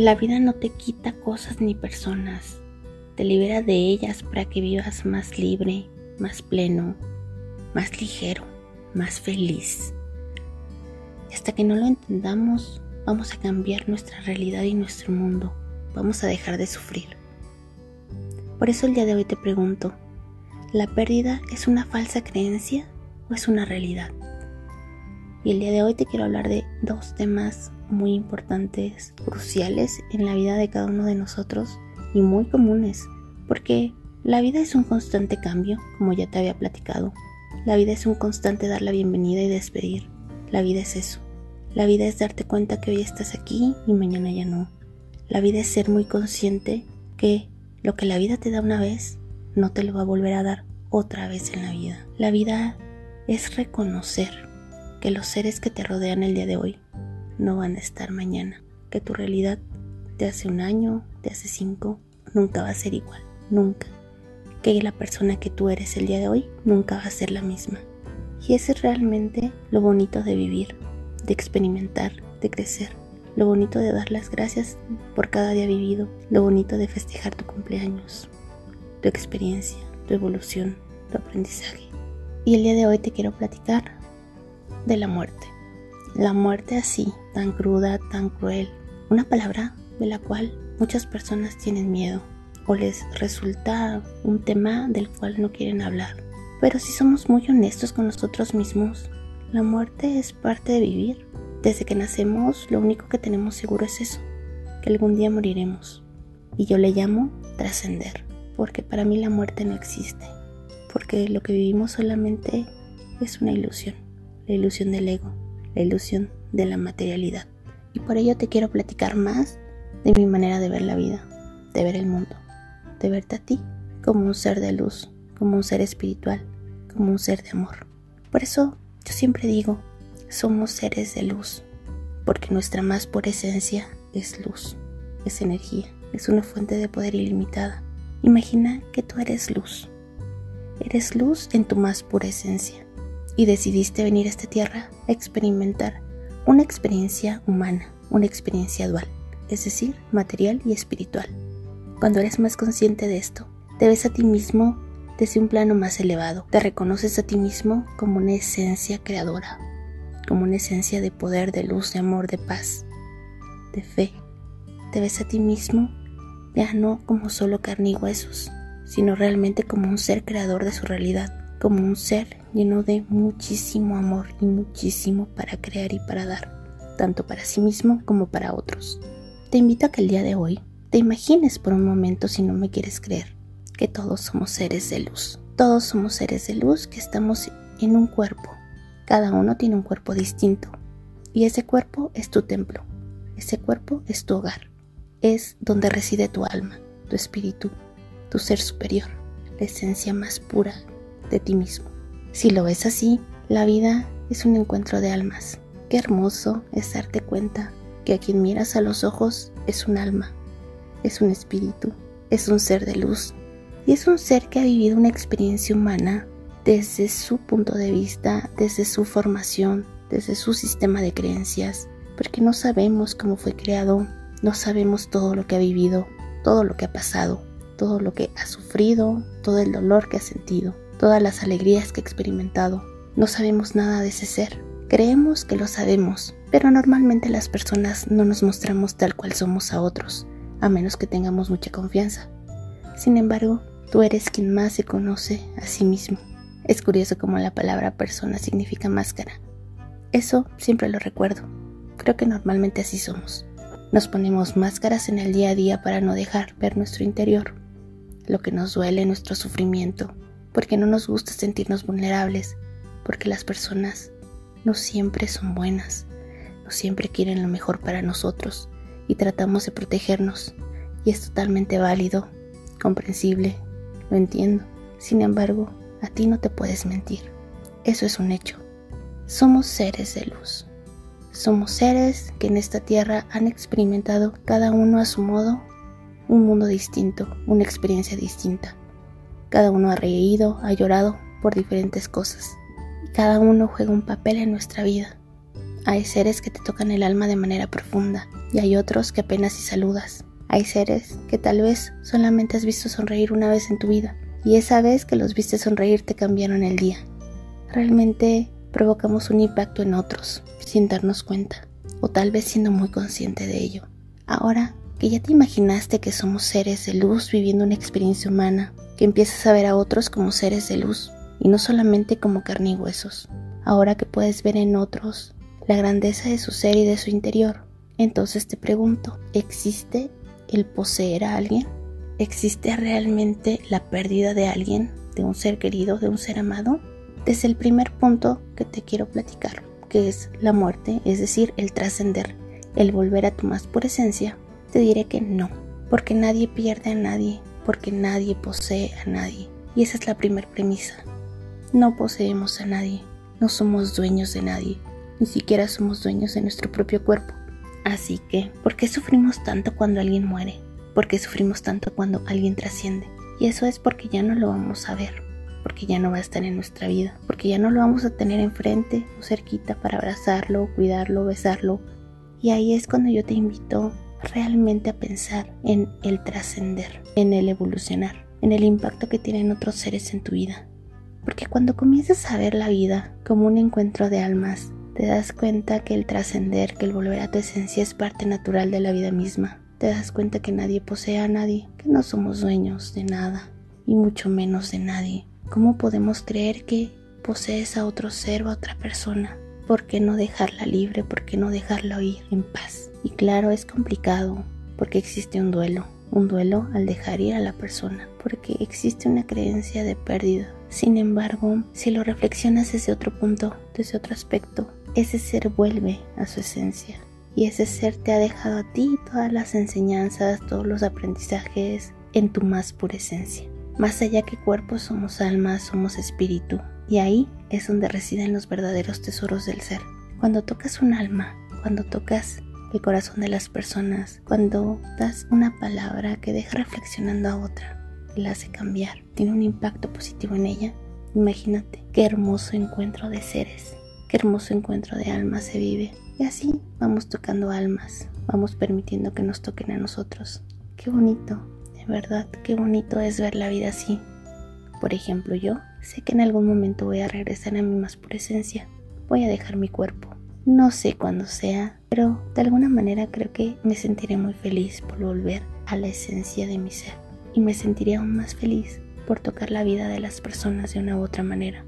La vida no te quita cosas ni personas, te libera de ellas para que vivas más libre, más pleno, más ligero, más feliz. Hasta que no lo entendamos, vamos a cambiar nuestra realidad y nuestro mundo. Vamos a dejar de sufrir. Por eso el día de hoy te pregunto, ¿la pérdida es una falsa creencia o es una realidad? Y el día de hoy te quiero hablar de dos temas muy importantes, cruciales en la vida de cada uno de nosotros y muy comunes, porque la vida es un constante cambio, como ya te había platicado. La vida es un constante dar la bienvenida y despedir. La vida es eso. La vida es darte cuenta que hoy estás aquí y mañana ya no. La vida es ser muy consciente que lo que la vida te da una vez, no te lo va a volver a dar otra vez en la vida. La vida es reconocer que los seres que te rodean el día de hoy no van a estar mañana, que tu realidad de hace un año, de hace cinco, nunca va a ser igual, nunca. Que la persona que tú eres el día de hoy nunca va a ser la misma. Y ese es realmente lo bonito de vivir, de experimentar, de crecer. Lo bonito de dar las gracias por cada día vivido. Lo bonito de festejar tu cumpleaños, tu experiencia, tu evolución, tu aprendizaje. Y el día de hoy te quiero platicar de la muerte. La muerte así, tan cruda, tan cruel. Una palabra de la cual muchas personas tienen miedo o les resulta un tema del cual no quieren hablar. Pero si somos muy honestos con nosotros mismos, la muerte es parte de vivir. Desde que nacemos lo único que tenemos seguro es eso, que algún día moriremos. Y yo le llamo trascender, porque para mí la muerte no existe, porque lo que vivimos solamente es una ilusión la ilusión del ego, la ilusión de la materialidad. Y por ello te quiero platicar más de mi manera de ver la vida, de ver el mundo, de verte a ti como un ser de luz, como un ser espiritual, como un ser de amor. Por eso yo siempre digo, somos seres de luz, porque nuestra más pura esencia es luz, es energía, es una fuente de poder ilimitada. Imagina que tú eres luz, eres luz en tu más pura esencia y decidiste venir a esta tierra a experimentar una experiencia humana, una experiencia dual, es decir, material y espiritual. Cuando eres más consciente de esto, te ves a ti mismo desde un plano más elevado, te reconoces a ti mismo como una esencia creadora, como una esencia de poder, de luz, de amor, de paz, de fe. Te ves a ti mismo ya no como solo carne y huesos, sino realmente como un ser creador de su realidad, como un ser lleno de muchísimo amor y muchísimo para crear y para dar, tanto para sí mismo como para otros. Te invito a que el día de hoy te imagines por un momento, si no me quieres creer, que todos somos seres de luz. Todos somos seres de luz que estamos en un cuerpo. Cada uno tiene un cuerpo distinto. Y ese cuerpo es tu templo. Ese cuerpo es tu hogar. Es donde reside tu alma, tu espíritu, tu ser superior, la esencia más pura de ti mismo. Si lo ves así, la vida es un encuentro de almas. Qué hermoso es darte cuenta que a quien miras a los ojos es un alma, es un espíritu, es un ser de luz y es un ser que ha vivido una experiencia humana desde su punto de vista, desde su formación, desde su sistema de creencias, porque no sabemos cómo fue creado, no sabemos todo lo que ha vivido, todo lo que ha pasado, todo lo que ha sufrido, todo el dolor que ha sentido todas las alegrías que he experimentado. No sabemos nada de ese ser. Creemos que lo sabemos, pero normalmente las personas no nos mostramos tal cual somos a otros, a menos que tengamos mucha confianza. Sin embargo, tú eres quien más se conoce a sí mismo. Es curioso cómo la palabra persona significa máscara. Eso siempre lo recuerdo. Creo que normalmente así somos. Nos ponemos máscaras en el día a día para no dejar ver nuestro interior, lo que nos duele, nuestro sufrimiento, porque no nos gusta sentirnos vulnerables, porque las personas no siempre son buenas, no siempre quieren lo mejor para nosotros y tratamos de protegernos. Y es totalmente válido, comprensible, lo entiendo. Sin embargo, a ti no te puedes mentir. Eso es un hecho. Somos seres de luz. Somos seres que en esta tierra han experimentado cada uno a su modo un mundo distinto, una experiencia distinta. Cada uno ha reído, ha llorado por diferentes cosas. cada uno juega un papel en nuestra vida. Hay seres que te tocan el alma de manera profunda y hay otros que apenas si saludas. Hay seres que tal vez solamente has visto sonreír una vez en tu vida y esa vez que los viste sonreír te cambiaron el día. Realmente provocamos un impacto en otros sin darnos cuenta o tal vez siendo muy consciente de ello. Ahora que ya te imaginaste que somos seres de luz viviendo una experiencia humana, que empiezas a ver a otros como seres de luz y no solamente como carne y huesos. Ahora que puedes ver en otros la grandeza de su ser y de su interior, entonces te pregunto, ¿existe el poseer a alguien? ¿Existe realmente la pérdida de alguien, de un ser querido, de un ser amado? Desde el primer punto que te quiero platicar, que es la muerte, es decir, el trascender, el volver a tu más pura esencia, te diré que no, porque nadie pierde a nadie, porque nadie posee a nadie. Y esa es la primera premisa. No poseemos a nadie, no somos dueños de nadie, ni siquiera somos dueños de nuestro propio cuerpo. Así que, ¿por qué sufrimos tanto cuando alguien muere? ¿Por qué sufrimos tanto cuando alguien trasciende? Y eso es porque ya no lo vamos a ver, porque ya no va a estar en nuestra vida, porque ya no lo vamos a tener enfrente o cerquita para abrazarlo, cuidarlo, besarlo. Y ahí es cuando yo te invito realmente a pensar en el trascender, en el evolucionar, en el impacto que tienen otros seres en tu vida. Porque cuando comienzas a ver la vida como un encuentro de almas, te das cuenta que el trascender, que el volver a tu esencia es parte natural de la vida misma. Te das cuenta que nadie posee a nadie, que no somos dueños de nada, y mucho menos de nadie. ¿Cómo podemos creer que posees a otro ser o a otra persona? ¿Por qué no dejarla libre? ¿Por qué no dejarla ir en paz? Y claro, es complicado porque existe un duelo, un duelo al dejar ir a la persona, porque existe una creencia de pérdida. Sin embargo, si lo reflexionas desde otro punto, desde otro aspecto, ese ser vuelve a su esencia. Y ese ser te ha dejado a ti todas las enseñanzas, todos los aprendizajes en tu más pura esencia. Más allá que cuerpo somos alma, somos espíritu. Y ahí es donde residen los verdaderos tesoros del ser. Cuando tocas un alma, cuando tocas el corazón de las personas cuando das una palabra que deja reflexionando a otra y la hace cambiar, tiene un impacto positivo en ella. Imagínate qué hermoso encuentro de seres, qué hermoso encuentro de almas se vive. Y así vamos tocando almas, vamos permitiendo que nos toquen a nosotros. Qué bonito, de verdad, qué bonito es ver la vida así. Por ejemplo, yo sé que en algún momento voy a regresar a mi más pura esencia. Voy a dejar mi cuerpo, no sé cuándo sea, pero de alguna manera creo que me sentiré muy feliz por volver a la esencia de mi ser y me sentiré aún más feliz por tocar la vida de las personas de una u otra manera.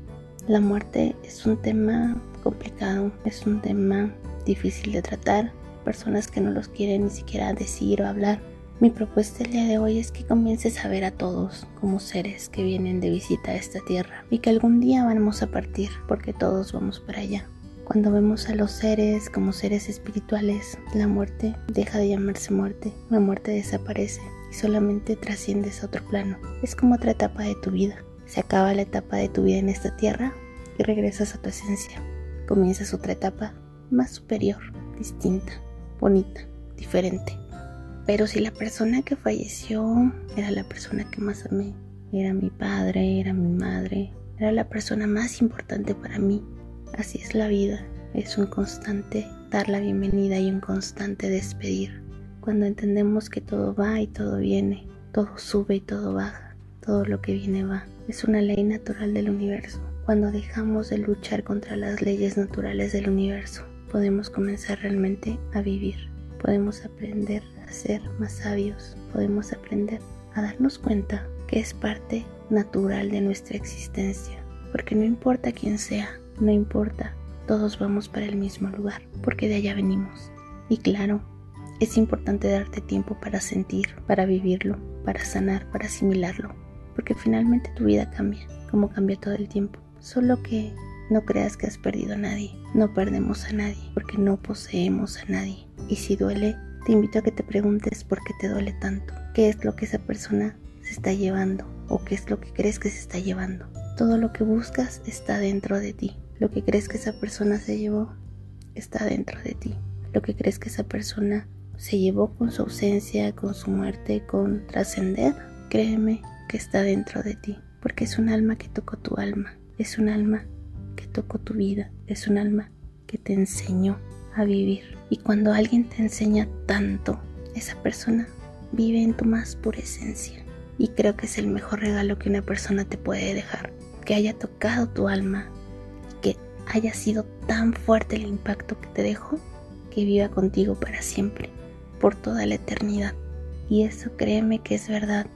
La muerte es un tema complicado, es un tema difícil de tratar, personas que no los quieren ni siquiera decir o hablar. Mi propuesta el día de hoy es que comiences a ver a todos como seres que vienen de visita a esta tierra y que algún día vamos a partir porque todos vamos para allá. Cuando vemos a los seres como seres espirituales, la muerte deja de llamarse muerte, la muerte desaparece y solamente trasciendes a otro plano. Es como otra etapa de tu vida. Se acaba la etapa de tu vida en esta tierra y regresas a tu esencia. Comienzas otra etapa más superior, distinta, bonita, diferente. Pero si la persona que falleció era la persona que más amé, era mi padre, era mi madre, era la persona más importante para mí, Así es la vida, es un constante dar la bienvenida y un constante despedir. Cuando entendemos que todo va y todo viene, todo sube y todo baja, todo lo que viene va. Es una ley natural del universo. Cuando dejamos de luchar contra las leyes naturales del universo, podemos comenzar realmente a vivir. Podemos aprender ser más sabios. Podemos aprender a darnos cuenta que es parte natural de nuestra existencia. Porque no importa quién sea, no importa, todos vamos para el mismo lugar, porque de allá venimos. Y claro, es importante darte tiempo para sentir, para vivirlo, para sanar, para asimilarlo, porque finalmente tu vida cambia, como cambia todo el tiempo. Solo que no creas que has perdido a nadie, no perdemos a nadie, porque no poseemos a nadie. Y si duele, te invito a que te preguntes por qué te duele tanto, qué es lo que esa persona se está llevando o qué es lo que crees que se está llevando. Todo lo que buscas está dentro de ti. Lo que crees que esa persona se llevó está dentro de ti. Lo que crees que esa persona se llevó con su ausencia, con su muerte, con trascender, créeme que está dentro de ti. Porque es un alma que tocó tu alma. Es un alma que tocó tu vida. Es un alma que te enseñó a vivir. Y cuando alguien te enseña tanto, esa persona vive en tu más pura esencia. Y creo que es el mejor regalo que una persona te puede dejar. Que haya tocado tu alma y que haya sido tan fuerte el impacto que te dejó que viva contigo para siempre, por toda la eternidad. Y eso créeme que es verdad.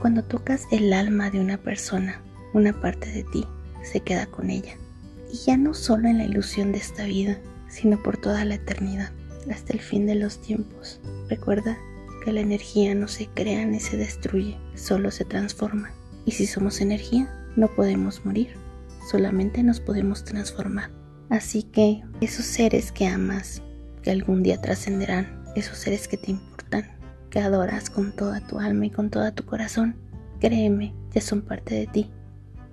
Cuando tocas el alma de una persona, una parte de ti se queda con ella. Y ya no solo en la ilusión de esta vida, sino por toda la eternidad, hasta el fin de los tiempos. Recuerda que la energía no se crea ni se destruye, solo se transforma. Y si somos energía, no podemos morir, solamente nos podemos transformar. Así que esos seres que amas, que algún día trascenderán, esos seres que te importan, que adoras con toda tu alma y con todo tu corazón, créeme, ya son parte de ti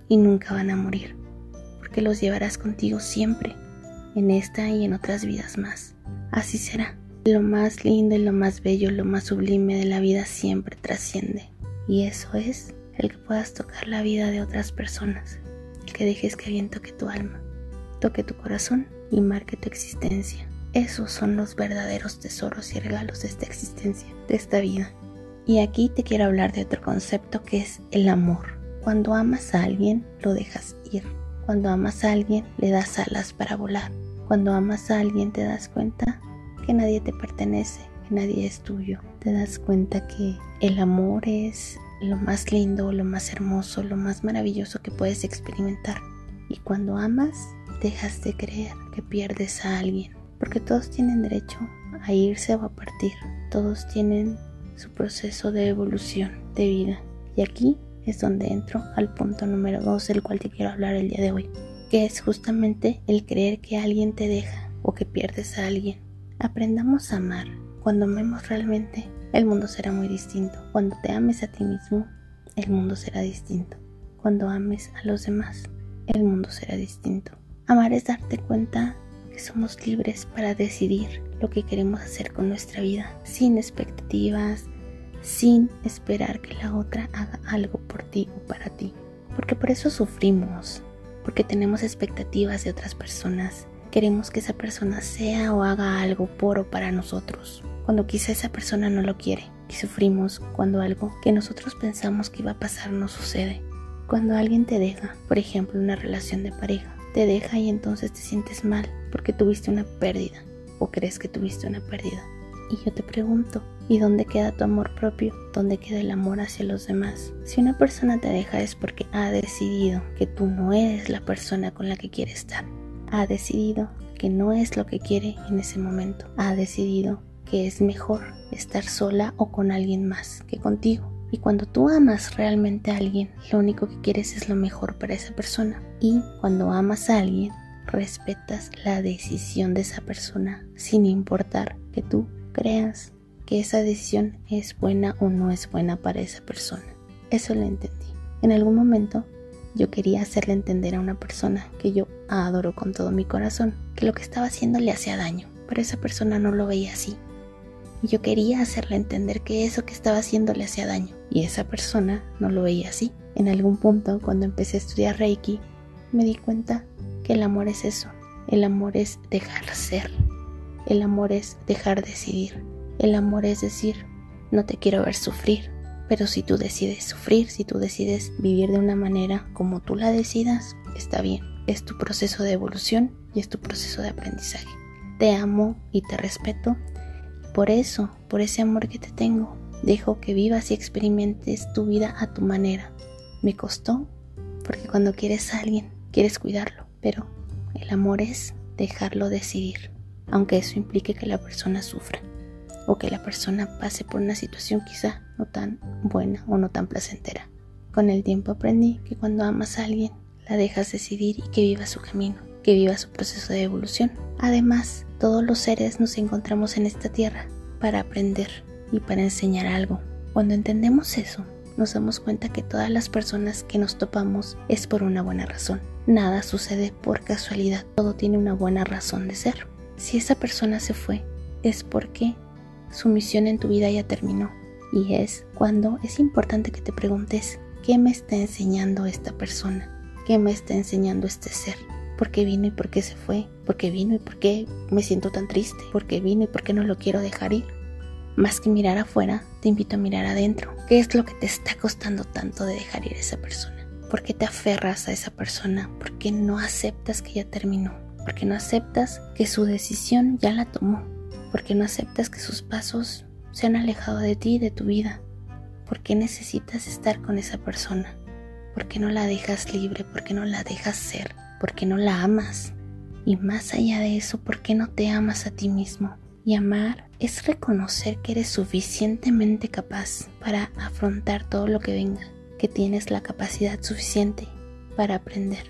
y nunca van a morir, porque los llevarás contigo siempre, en esta y en otras vidas más. Así será. Lo más lindo y lo más bello, lo más sublime de la vida siempre trasciende. Y eso es el que puedas tocar la vida de otras personas. El que dejes que alguien toque tu alma, toque tu corazón y marque tu existencia. Esos son los verdaderos tesoros y regalos de esta existencia, de esta vida. Y aquí te quiero hablar de otro concepto que es el amor. Cuando amas a alguien, lo dejas ir. Cuando amas a alguien, le das alas para volar. Cuando amas a alguien, te das cuenta que nadie te pertenece, que nadie es tuyo. Te das cuenta que el amor es lo más lindo, lo más hermoso, lo más maravilloso que puedes experimentar. Y cuando amas, dejas de creer que pierdes a alguien, porque todos tienen derecho a irse o a partir. Todos tienen su proceso de evolución de vida. Y aquí es donde entro al punto número 2 del cual te quiero hablar el día de hoy, que es justamente el creer que alguien te deja o que pierdes a alguien Aprendamos a amar. Cuando amemos realmente, el mundo será muy distinto. Cuando te ames a ti mismo, el mundo será distinto. Cuando ames a los demás, el mundo será distinto. Amar es darte cuenta que somos libres para decidir lo que queremos hacer con nuestra vida, sin expectativas, sin esperar que la otra haga algo por ti o para ti. Porque por eso sufrimos, porque tenemos expectativas de otras personas, queremos que esa persona sea o haga algo por o para nosotros, cuando quizá esa persona no lo quiere y sufrimos cuando algo que nosotros pensamos que iba a pasar no sucede. Cuando alguien te deja, por ejemplo, una relación de pareja, te deja y entonces te sientes mal porque tuviste una pérdida o crees que tuviste una pérdida. Y yo te pregunto, ¿y dónde queda tu amor propio? ¿Dónde queda el amor hacia los demás? Si una persona te deja es porque ha decidido que tú no eres la persona con la que quiere estar ha decidido que no es lo que quiere en ese momento. Ha decidido que es mejor estar sola o con alguien más que contigo. Y cuando tú amas realmente a alguien, lo único que quieres es lo mejor para esa persona. Y cuando amas a alguien, respetas la decisión de esa persona sin importar que tú creas que esa decisión es buena o no es buena para esa persona. Eso lo entendí. En algún momento yo quería hacerle entender a una persona que yo adoro con todo mi corazón que lo que estaba haciendo le hacía daño, pero esa persona no lo veía así. Y yo quería hacerle entender que eso que estaba haciendo le hacía daño, y esa persona no lo veía así. En algún punto, cuando empecé a estudiar Reiki, me di cuenta que el amor es eso. El amor es dejar ser. El amor es dejar decidir. El amor es decir, no te quiero ver sufrir, pero si tú decides sufrir, si tú decides vivir de una manera como tú la decidas, está bien. Es tu proceso de evolución y es tu proceso de aprendizaje. Te amo y te respeto. Por eso, por ese amor que te tengo, dejo que vivas y experimentes tu vida a tu manera. Me costó, porque cuando quieres a alguien, quieres cuidarlo, pero el amor es dejarlo decidir, aunque eso implique que la persona sufra o que la persona pase por una situación quizá no tan buena o no tan placentera. Con el tiempo aprendí que cuando amas a alguien, la dejas decidir y que viva su camino, que viva su proceso de evolución. Además, todos los seres nos encontramos en esta tierra para aprender y para enseñar algo. Cuando entendemos eso, nos damos cuenta que todas las personas que nos topamos es por una buena razón. Nada sucede por casualidad, todo tiene una buena razón de ser. Si esa persona se fue, es porque su misión en tu vida ya terminó. Y es cuando es importante que te preguntes, ¿qué me está enseñando esta persona? ¿Qué me está enseñando este ser? ¿Por qué vino y por qué se fue? ¿Por qué vino y por qué me siento tan triste? ¿Por qué vino y por qué no lo quiero dejar ir? Más que mirar afuera, te invito a mirar adentro. ¿Qué es lo que te está costando tanto de dejar ir a esa persona? ¿Por qué te aferras a esa persona? ¿Por qué no aceptas que ya terminó? ¿Por qué no aceptas que su decisión ya la tomó? ¿Por qué no aceptas que sus pasos se han alejado de ti y de tu vida? ¿Por qué necesitas estar con esa persona? ¿Por qué no la dejas libre? ¿Por qué no la dejas ser? ¿Por qué no la amas? Y más allá de eso, ¿por qué no te amas a ti mismo? Y amar es reconocer que eres suficientemente capaz para afrontar todo lo que venga, que tienes la capacidad suficiente para aprender,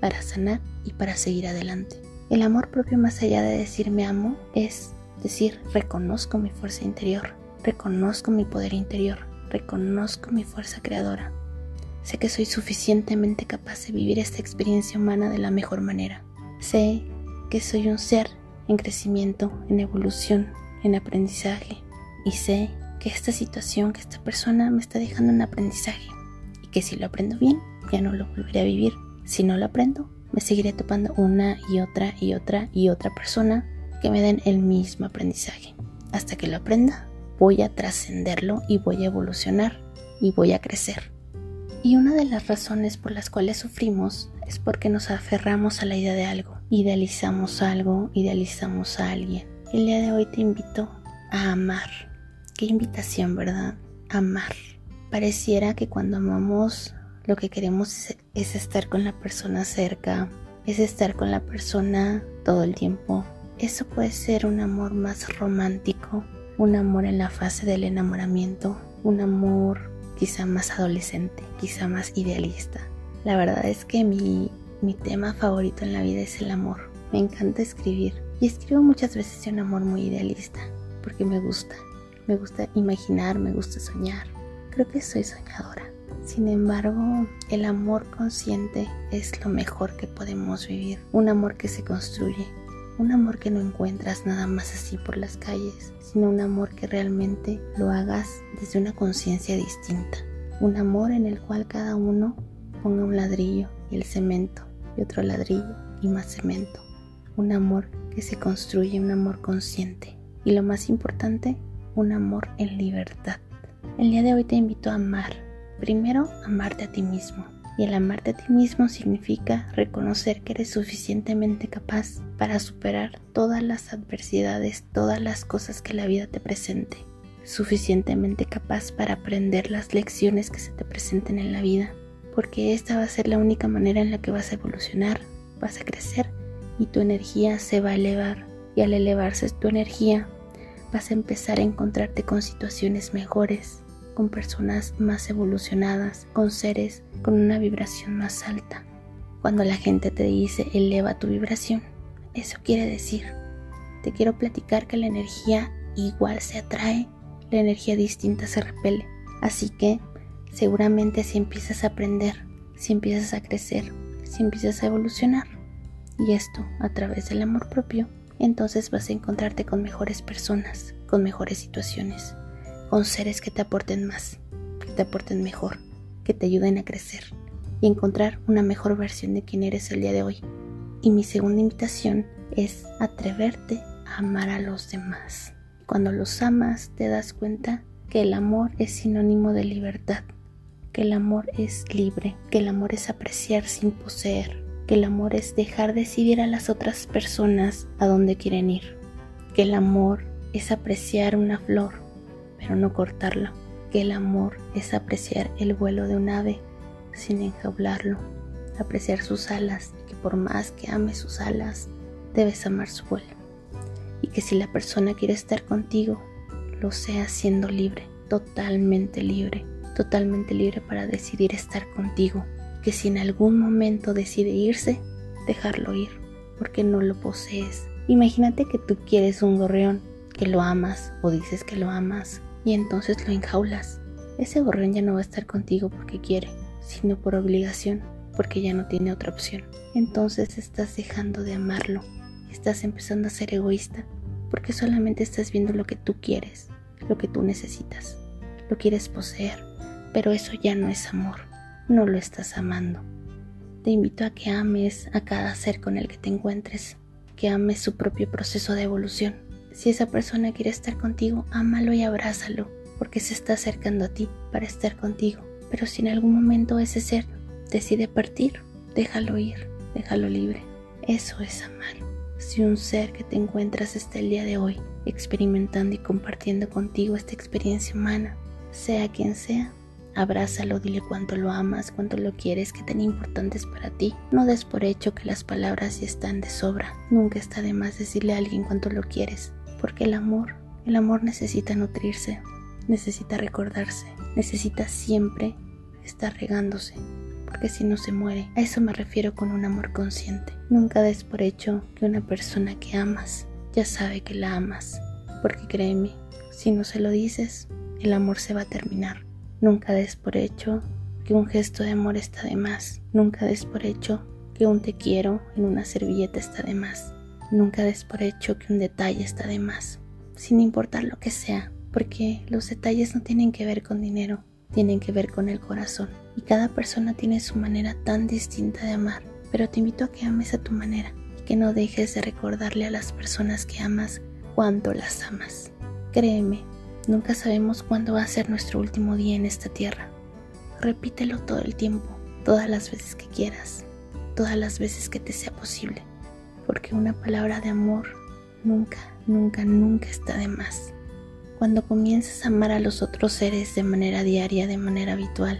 para sanar y para seguir adelante. El amor propio más allá de decir me amo es decir reconozco mi fuerza interior, reconozco mi poder interior, reconozco mi fuerza creadora, Sé que soy suficientemente capaz de vivir esta experiencia humana de la mejor manera. Sé que soy un ser en crecimiento, en evolución, en aprendizaje. Y sé que esta situación, que esta persona me está dejando un aprendizaje. Y que si lo aprendo bien, ya no lo volveré a vivir. Si no lo aprendo, me seguiré topando una y otra y otra y otra persona que me den el mismo aprendizaje. Hasta que lo aprenda, voy a trascenderlo y voy a evolucionar y voy a crecer. Y una de las razones por las cuales sufrimos es porque nos aferramos a la idea de algo, idealizamos algo, idealizamos a alguien. El día de hoy te invito a amar. Qué invitación, ¿verdad? Amar. Pareciera que cuando amamos lo que queremos es, estar con la persona cerca, es estar con la persona todo el tiempo. Eso puede ser un amor más romántico, un amor en la fase del enamoramiento, un amor quizá más adolescente, quizá más idealista. La verdad es que mi, mi tema favorito en la vida es el amor. Me encanta escribir y escribo muchas veces un amor muy idealista porque me gusta. Me gusta imaginar, me gusta soñar. Creo que soy soñadora. Sin embargo, el amor consciente es lo mejor que podemos vivir. Un amor que se construye. Un amor que no encuentras nada más así por las calles, sino un amor que realmente lo hagas desde una conciencia distinta. Un amor en el cual cada uno ponga un ladrillo y el cemento y otro ladrillo y más cemento. Un amor que se construye, un amor consciente. Y lo más importante, un amor en libertad. El día de hoy te invito a amar. Primero, amarte a ti mismo. Y el amarte a ti mismo significa reconocer que eres suficientemente capaz para superar todas las adversidades, todas las cosas que la vida te presente. Suficientemente capaz para aprender las lecciones que se te presenten en la vida. Porque esta va a ser la única manera en la que vas a evolucionar, vas a crecer y tu energía se va a elevar. Y al elevarse tu energía, vas a empezar a encontrarte con situaciones mejores, con personas más evolucionadas, con seres con una vibración más alta. Cuando la gente te dice eleva tu vibración, eso quiere decir, te quiero platicar que la energía igual se atrae, la energía distinta se repele. Así que seguramente si empiezas a aprender, si empiezas a crecer, si empiezas a evolucionar, y esto a través del amor propio, entonces vas a encontrarte con mejores personas, con mejores situaciones, con seres que te aporten más, que te aporten mejor, que te ayuden a crecer y encontrar una mejor versión de quien eres el día de hoy. Y mi segunda invitación es atreverte a amar a los demás. Cuando los amas te das cuenta que el amor es sinónimo de libertad, que el amor es libre, que el amor es apreciar sin poseer, que el amor es dejar decidir a las otras personas a dónde quieren ir, que el amor es apreciar una flor pero no cortarlo, que el amor es apreciar el vuelo de un ave sin enjaularlo, apreciar sus alas, que por más que ames sus alas, debes amar su vuelo, y que si la persona quiere estar contigo, lo sea siendo libre, totalmente libre, totalmente libre para decidir estar contigo, que si en algún momento decide irse, dejarlo ir, porque no lo posees. Imagínate que tú quieres un gorrión, que lo amas o dices que lo amas, y entonces lo enjaulas. Ese gorrión ya no va a estar contigo porque quiere, sino por obligación, porque ya no tiene otra opción. Entonces estás dejando de amarlo, estás empezando a ser egoísta, porque solamente estás viendo lo que tú quieres, lo que tú necesitas, lo quieres poseer, pero eso ya no es amor, no lo estás amando. Te invito a que ames a cada ser con el que te encuentres, que ames su propio proceso de evolución. Si esa persona quiere estar contigo, ámalo y abrázalo, porque se está acercando a ti para estar contigo. Pero si en algún momento ese ser decide partir, déjalo ir, déjalo libre. Eso es amar. Si un ser que te encuentras está el día de hoy experimentando y compartiendo contigo esta experiencia humana, sea quien sea, Abrázalo, dile cuánto lo amas, cuánto lo quieres, qué tan importante es para ti. No des por hecho que las palabras ya están de sobra. Nunca está de más decirle a alguien cuánto lo quieres, porque el amor, el amor necesita nutrirse, necesita recordarse, necesita siempre estar regándose, porque si no se muere. A eso me refiero con un amor consciente. Nunca des por hecho que una persona que amas ya sabe que la amas, porque créeme, si no se lo dices, el amor se va a terminar. Nunca des por hecho que un gesto de amor está de más. Nunca des por hecho que un te quiero en una servilleta está de más. Nunca des por hecho que un detalle está de más. Sin importar lo que sea, porque los detalles no tienen que ver con dinero, tienen que ver con el corazón. Y cada persona tiene su manera tan distinta de amar. Pero te invito a que ames a tu manera y que no dejes de recordarle a las personas que amas cuánto las amas. Créeme, Nunca sabemos cuándo va a ser nuestro último día en esta tierra. Repítelo todo el tiempo, todas las veces que quieras, todas las veces que te sea posible, porque una palabra de amor nunca, nunca, nunca está de más. Cuando comienzas a amar a los otros seres de manera diaria, de manera habitual,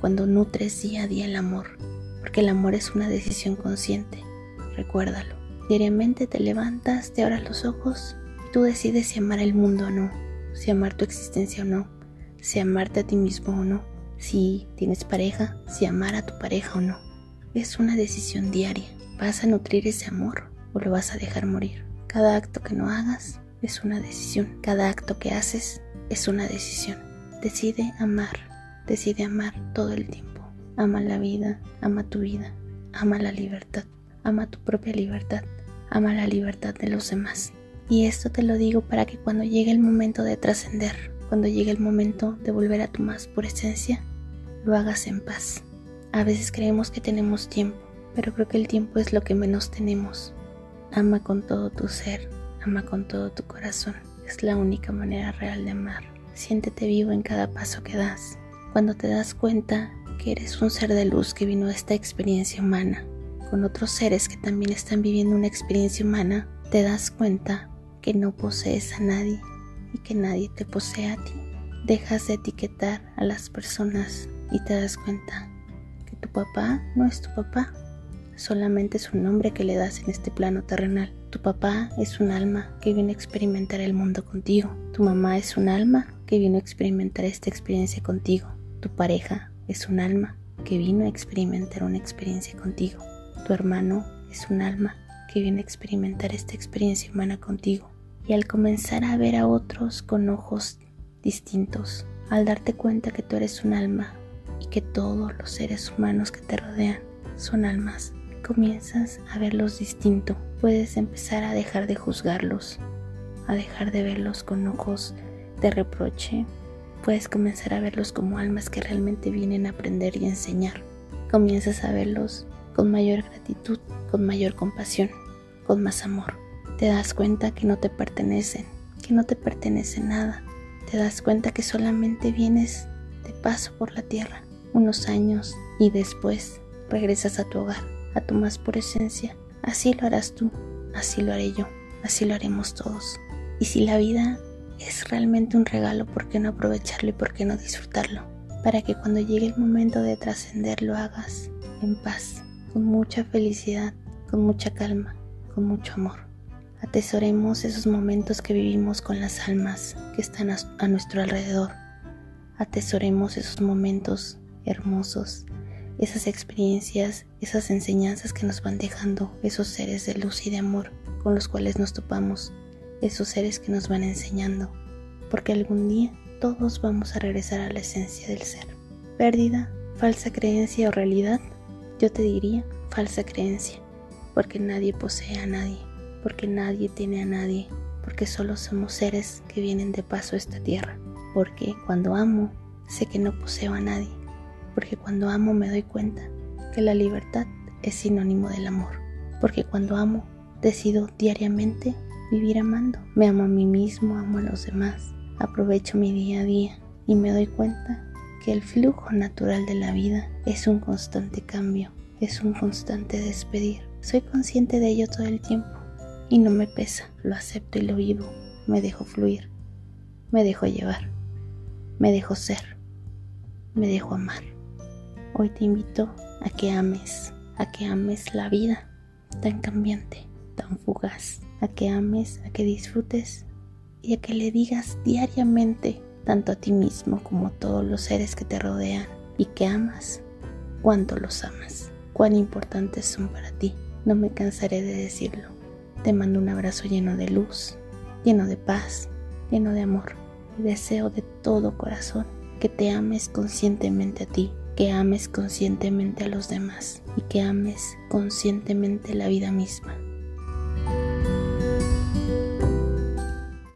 cuando nutres día a día el amor, porque el amor es una decisión consciente, recuérdalo. Diariamente te levantas, te abras los ojos y tú decides si amar el mundo o no si amar tu existencia o no, si amarte a ti mismo o no, si tienes pareja, si amar a tu pareja o no. Es una decisión diaria. ¿Vas a nutrir ese amor o lo vas a dejar morir? Cada acto que no hagas es una decisión. Cada acto que haces es una decisión. Decide amar. Decide amar todo el tiempo. Ama la vida, ama tu vida, ama la libertad, ama tu propia libertad, ama la libertad de los demás. Y esto te lo digo para que cuando llegue el momento de trascender, cuando llegue el momento de volver a tu más pura esencia, lo hagas en paz. A veces creemos que tenemos tiempo, pero creo que el tiempo es lo que menos tenemos. Ama con todo tu ser, ama con todo tu corazón. Es la única manera real de amar. Siéntete vivo en cada paso que das. Cuando te das cuenta que eres un ser de luz que vino a esta experiencia humana, con otros seres que también están viviendo una experiencia humana, te das cuenta que no posees a nadie y que nadie te posee a ti. Dejas de etiquetar a las personas y te das cuenta que tu papá no es tu papá, solamente es un nombre que le das en este plano terrenal. Tu papá es un alma que viene a experimentar el mundo contigo. Tu mamá es un alma que vino a experimentar esta experiencia contigo. Tu pareja es un alma que vino a experimentar una experiencia contigo. Tu hermano es un alma que viene a experimentar esta experiencia humana contigo. Y al comenzar a ver a otros con ojos distintos, al darte cuenta que tú eres un alma y que todos los seres humanos que te rodean son almas, comienzas a verlos distinto. Puedes empezar a dejar de juzgarlos, a dejar de verlos con ojos de reproche. Puedes comenzar a verlos como almas que realmente vienen a aprender y enseñar. Comienzas a verlos con mayor gratitud, con mayor compasión, con más amor. Te das cuenta que no te pertenecen, que no te pertenece nada. Te das cuenta que solamente vienes de paso por la tierra unos años y después regresas a tu hogar, a tu más pura esencia. Así lo harás tú, así lo haré yo, así lo haremos todos. Y si la vida es realmente un regalo, ¿por qué no aprovecharlo y por qué no disfrutarlo? Para que cuando llegue el momento de trascender lo hagas en paz, con mucha felicidad, con mucha calma, con mucho amor. Atesoremos esos momentos que vivimos con las almas que están a, nuestro alrededor. Atesoremos esos momentos hermosos, esas experiencias, esas enseñanzas que nos van dejando esos seres de luz y de amor con los cuales nos topamos, esos seres que nos van enseñando, porque algún día todos vamos a regresar a la esencia del ser. Pérdida, falsa creencia o realidad, yo te diría falsa creencia, porque nadie posee a nadie, porque nadie tiene a nadie, porque solo somos seres que vienen de paso a esta tierra, porque cuando amo sé que no poseo a nadie, porque cuando amo me doy cuenta que la libertad es sinónimo del amor, porque cuando amo, decido diariamente vivir amando. Me amo a mí mismo, amo a los demás, aprovecho mi día a día y me doy cuenta que el flujo natural de la vida es un constante cambio, es un constante despedir. Soy consciente de ello todo el tiempo y no me pesa, lo acepto y lo vivo, me dejo fluir, me dejo llevar, me dejo ser, me dejo amar. Hoy te invito a que ames, a que ames la vida tan cambiante, tan fugaz, a que ames, a que disfrutes y a que le digas diariamente tanto a ti mismo como a todos los seres que te rodean y que amas, cuánto los amas, cuán importantes son para ti. No me cansaré de decirlo. Te mando un abrazo lleno de luz, lleno de paz, lleno de amor y deseo de todo corazón que te ames conscientemente a ti, que ames conscientemente a los demás y que ames conscientemente la vida misma.